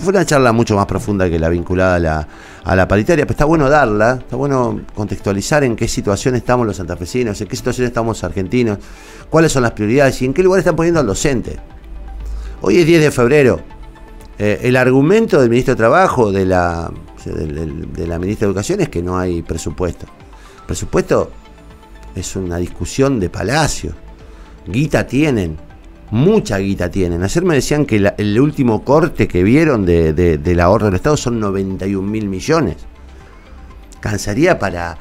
Fue una charla mucho más profunda que la vinculada a la, a la paritaria, pero está bueno darla, está bueno contextualizar en qué situación estamos los santafesinos, en qué situación estamos los argentinos, cuáles son las prioridades y en qué lugar están poniendo al docente. Hoy es 10 de febrero. Eh, el argumento del ministro de Trabajo, de la, de, la ministra de Educación, es que no hay presupuesto. presupuesto es una discusión de palacio. Guita tienen, mucha guita tienen. Ayer me decían que el último corte que vieron de, del ahorro del Estado son 91 mil millones. Cansaría para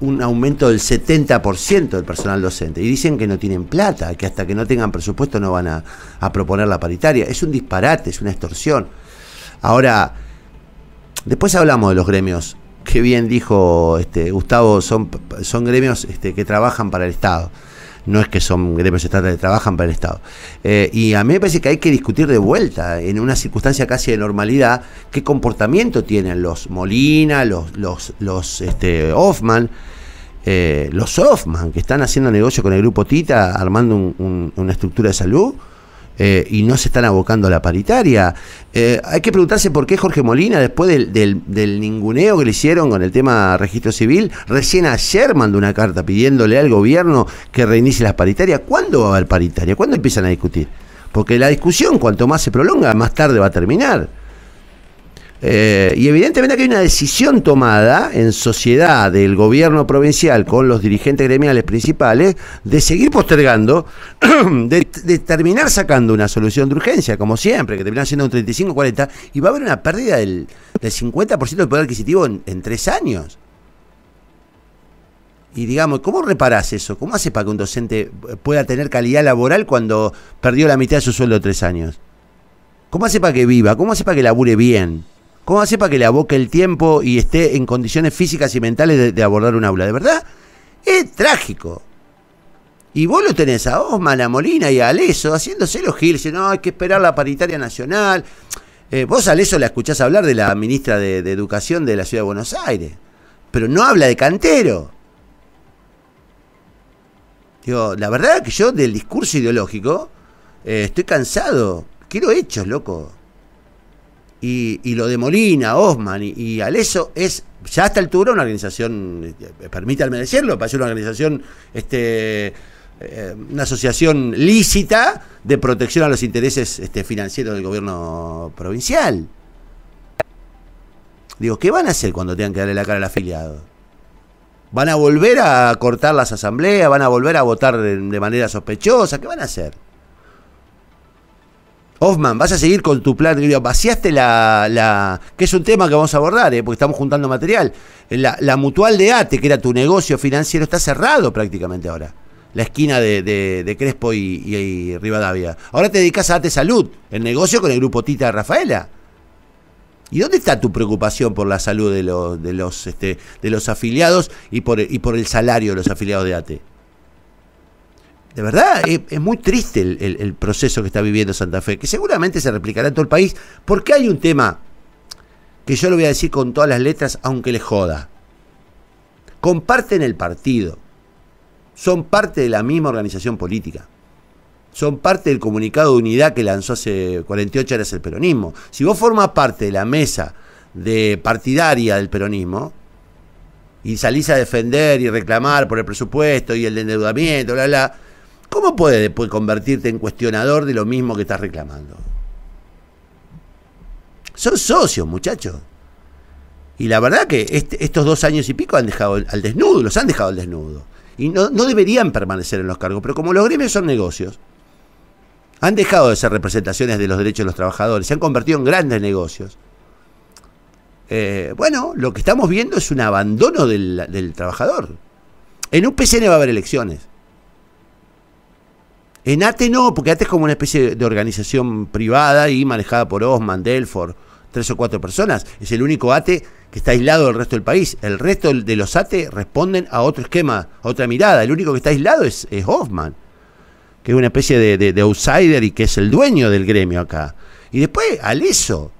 un aumento del 70% del personal docente. Y dicen que no tienen plata, que hasta que no tengan presupuesto no van a, a proponer la paritaria. Es un disparate, es una extorsión. Ahora, después hablamos de los gremios. Qué bien dijo este, Gustavo, son, son gremios este, que trabajan para el Estado no es que son gremios de trabajan para el Estado. Eh, y a mí me parece que hay que discutir de vuelta, en una circunstancia casi de normalidad, qué comportamiento tienen los Molina, los, los, los este, Hoffman, eh, los Hoffman, que están haciendo negocio con el grupo Tita, armando una estructura de salud eh, y no se están abocando a la paritaria. Eh, hay que preguntarse por qué Jorge Molina, después del, ninguneo que le hicieron con el tema registro civil, recién ayer mandó una carta pidiéndole al gobierno que reinicie las paritarias. ¿Cuándo va a haber paritaria? ¿Cuándo empiezan a discutir? Porque la discusión, cuanto más se prolonga, más tarde va a terminar. Eh, y evidentemente que hay una decisión tomada en sociedad del gobierno provincial con los dirigentes gremiales principales de seguir postergando, de, terminar sacando una solución de urgencia, como siempre, que termina siendo un 35-40, y va a haber una pérdida del, 50% del poder adquisitivo en, tres años. Y digamos, ¿cómo reparás eso? ¿Cómo hace para que un docente pueda tener calidad laboral cuando perdió la mitad de su sueldo tres años? ¿Cómo hace para que viva? ¿Cómo hace para que labure bien? ¿Cómo hace para que le aboque el tiempo y esté en condiciones físicas y mentales de, abordar un aula? De verdad, es trágico. Y vos lo tenés a Osman, a Molina y a Aleso haciéndose los giles. No, hay que esperar la paritaria nacional. Eh, vos a Aleso la escuchás hablar de la ministra de, Educación de la Ciudad de Buenos Aires. Pero no habla de cantero. Digo, la verdad que yo del discurso ideológico eh, estoy cansado. Quiero hechos, loco y, lo de Molina, Osman y, Aleso es ya a esta altura una organización, eh, permítanme decirlo, parece una organización, este, eh, una asociación lícita de protección a los intereses este, financieros del gobierno provincial. Digo, ¿qué van a hacer cuando tengan que darle la cara al afiliado? ¿Van a volver a cortar las asambleas? ¿Van a volver a votar de manera sospechosa? ¿Qué van a hacer? Hoffman, vas a seguir con tu plan. Vaciaste la, que es un tema que vamos a abordar, ¿eh? porque estamos juntando material. La, mutual de ATE, que era tu negocio financiero, está cerrado prácticamente ahora. La esquina de, Crespo y, Rivadavia. Ahora te dedicas a ATE Salud, el negocio con el grupo Tita de Rafaela. ¿Y dónde está tu preocupación por la salud de los, de los, este, de los afiliados y por, y por el salario de los afiliados de ATE? De verdad, es, muy triste el, proceso que está viviendo Santa Fe, que seguramente se replicará en todo el país, porque hay un tema que yo lo voy a decir con todas las letras, aunque les joda. Comparten el partido, son parte de la misma organización política, son parte del comunicado de unidad que lanzó hace 48 horas el peronismo. Si vos formas parte de la mesa de partidaria del peronismo, y salís a defender y reclamar por el presupuesto y el endeudamiento, bla, bla, ¿Cómo puedes convertirte en cuestionador de lo mismo que estás reclamando? Son socios, muchachos. Y la verdad que este, estos dos años y pico han dejado al desnudo, los han dejado al desnudo. Y no, deberían permanecer en los cargos, pero como los gremios son negocios, han dejado de ser representaciones de los derechos de los trabajadores, se han convertido en grandes negocios. Eh, bueno, lo que estamos viendo es un abandono del, del trabajador. En un PCN va a haber elecciones. En ATE no, porque ATE es como una especie de organización privada y manejada por Osman, Delfor, tres o cuatro personas. Es el único ATE que está aislado del resto del país. El resto de los ATE responden a otro esquema, a otra mirada. El único que está aislado es, es Hoffman, que es una especie de, outsider y que es el dueño del gremio acá. Y después, Aleso,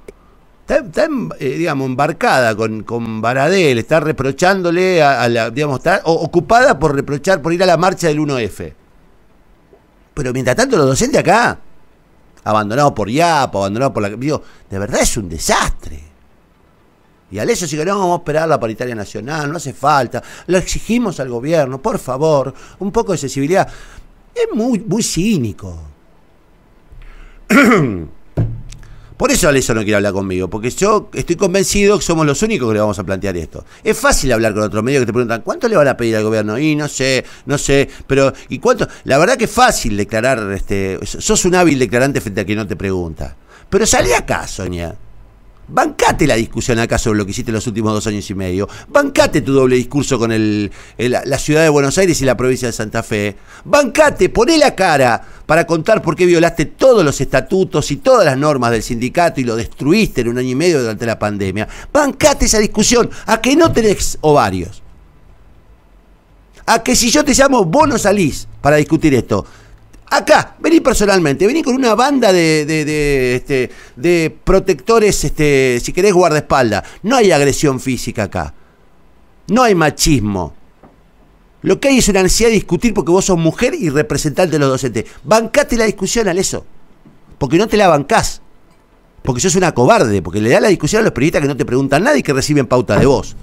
está, está eh, digamos, embarcada con, con Baradel, está reprochándole a, la, digamos, está ocupada por reprochar, por ir a la marcha del 1F. Pero mientras tanto, los docentes acá, abandonado por IAPA, abandonado por la... Digo, de verdad es un desastre. Y al eso sigue, no, vamos a esperar la paritaria nacional, no hace falta, lo exigimos al gobierno, por favor, un poco de sensibilidad. Es muy, muy cínico. Por eso Aleso no quiere hablar conmigo, porque yo estoy convencido que somos los únicos que le vamos a plantear esto. Es fácil hablar con otros medios que te preguntan, ¿cuánto le van a pedir al gobierno? Y no sé, no sé, pero ¿y cuánto? La verdad que es fácil declarar, este, sos un hábil declarante frente a quien no te pregunta. Pero salí acá, Sonia. Bancate la discusión acá sobre lo que hiciste los últimos dos años y medio. Bancate tu doble discurso con la ciudad de Buenos Aires y la provincia de Santa Fe. Bancate, poné la cara para contar por qué violaste todos los estatutos y todas las normas del sindicato y lo destruiste en un año y medio durante la pandemia. Bancate esa discusión. A que no tenés ovarios. A que si yo te llamo, vos no salís para discutir esto. Acá, vení personalmente, vení con una banda de, de, este, protectores, este, si querés, guardaespaldas. No hay agresión física acá. No hay machismo. Lo que hay es una necesidad de discutir porque vos sos mujer y representante de los docentes. Bancate la discusión al eso. Porque no te la bancás. Porque sos una cobarde. Porque le da la discusión a los periodistas que no te preguntan nada y que reciben pauta de vos.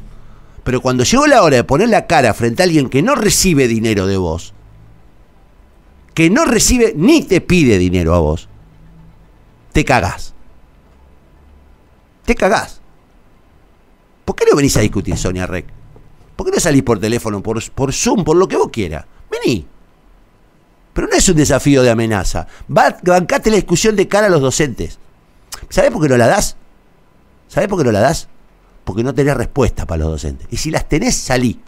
Pero cuando llegó la hora de poner la cara frente a alguien que no recibe dinero de vos, que no recibe ni te pide dinero a vos, te cagás. Te cagás. ¿Por qué no venís a discutir, Sonia Rec? ¿Por qué no salís por teléfono, por, por Zoom, por lo que vos quieras? Vení. Pero no es un desafío de amenaza. bancate la discusión de cara a los docentes. ¿Sabés por qué no la das? ¿Sabés por qué no la das? Porque no tenés respuesta para los docentes. Y si las tenés, salí.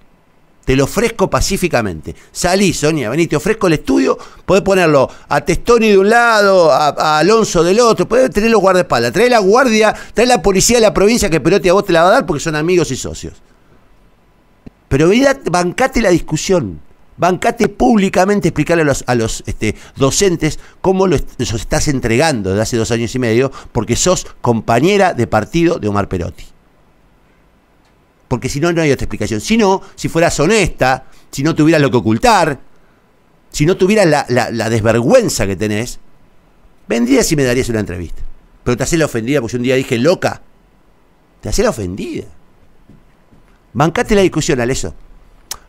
Te lo ofrezco pacíficamente. Salí, Sonia, vení, te ofrezco el estudio. Podés ponerlo a Testoni de un lado, a, Alonso del otro. Podés tenerlo guardaespaldas. Trae la guardia, trae la policía de la provincia que Perotti a vos te la va a dar porque son amigos y socios. Pero bancate la discusión. Bancate públicamente explicarle a los, este, docentes cómo los estás entregando desde hace dos años y medio porque sos compañera de partido de Omar Perotti porque si no, no hay otra explicación. Si no, si fueras honesta, si no tuvieras lo que ocultar, si no tuvieras la, desvergüenza que tenés, vendrías y me darías una entrevista. Pero te hacés la ofendida porque un día dije loca. Te hacés la ofendida. Bancate la discusión al eso.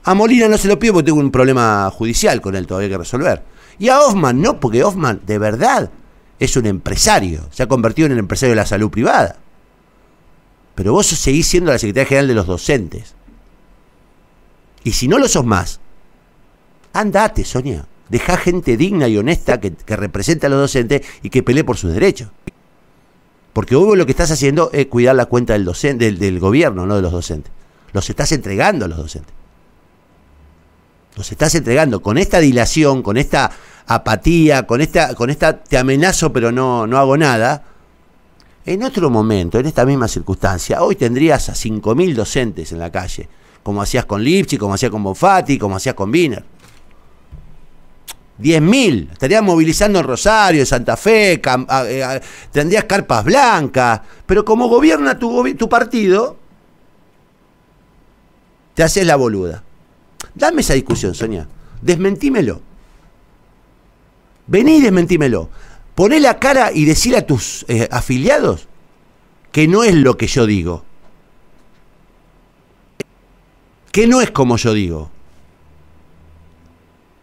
A Molina no se lo pido porque tengo un problema judicial con él todavía que resolver. Y a Hoffman no, porque Hoffman de verdad es un empresario. Se ha convertido en el empresario de la salud privada. Pero vos seguís siendo la secretaria general de los docentes. Y si no lo sos más, andate, Sonia. Deja gente digna y honesta que, represente a los docentes y que pelee por sus derechos. Porque vos lo que estás haciendo es cuidar la cuenta del, docente, del, gobierno, no de los docentes. Los estás entregando a los docentes. Los estás entregando con esta dilación, con esta apatía, con esta, con esta te amenazo pero no, no hago nada en otro momento, en esta misma circunstancia, hoy tendrías a 5.000 docentes en la calle, como hacías con Lipchi, como hacías con Bonfatti, como hacías con Wiener. 10.000, estarías movilizando en Rosario, en Santa Fe, eh, tendrías carpas blancas, pero como gobierna tu partido, te haces la boluda. Dame esa discusión, Sonia. Desmentímelo. Vení y desmentímelo. Poné la cara y decir a tus eh, afiliados que no es lo que yo digo. Que no es como yo digo.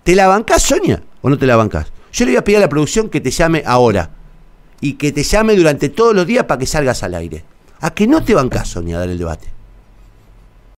¿Te la bancás, Sonia? ¿O no te la bancás? Yo le voy a pedir a la producción que te llame ahora. Y que te llame durante todos los días para que salgas al aire. ¿A que no te bancás, Sonia, a dar el debate?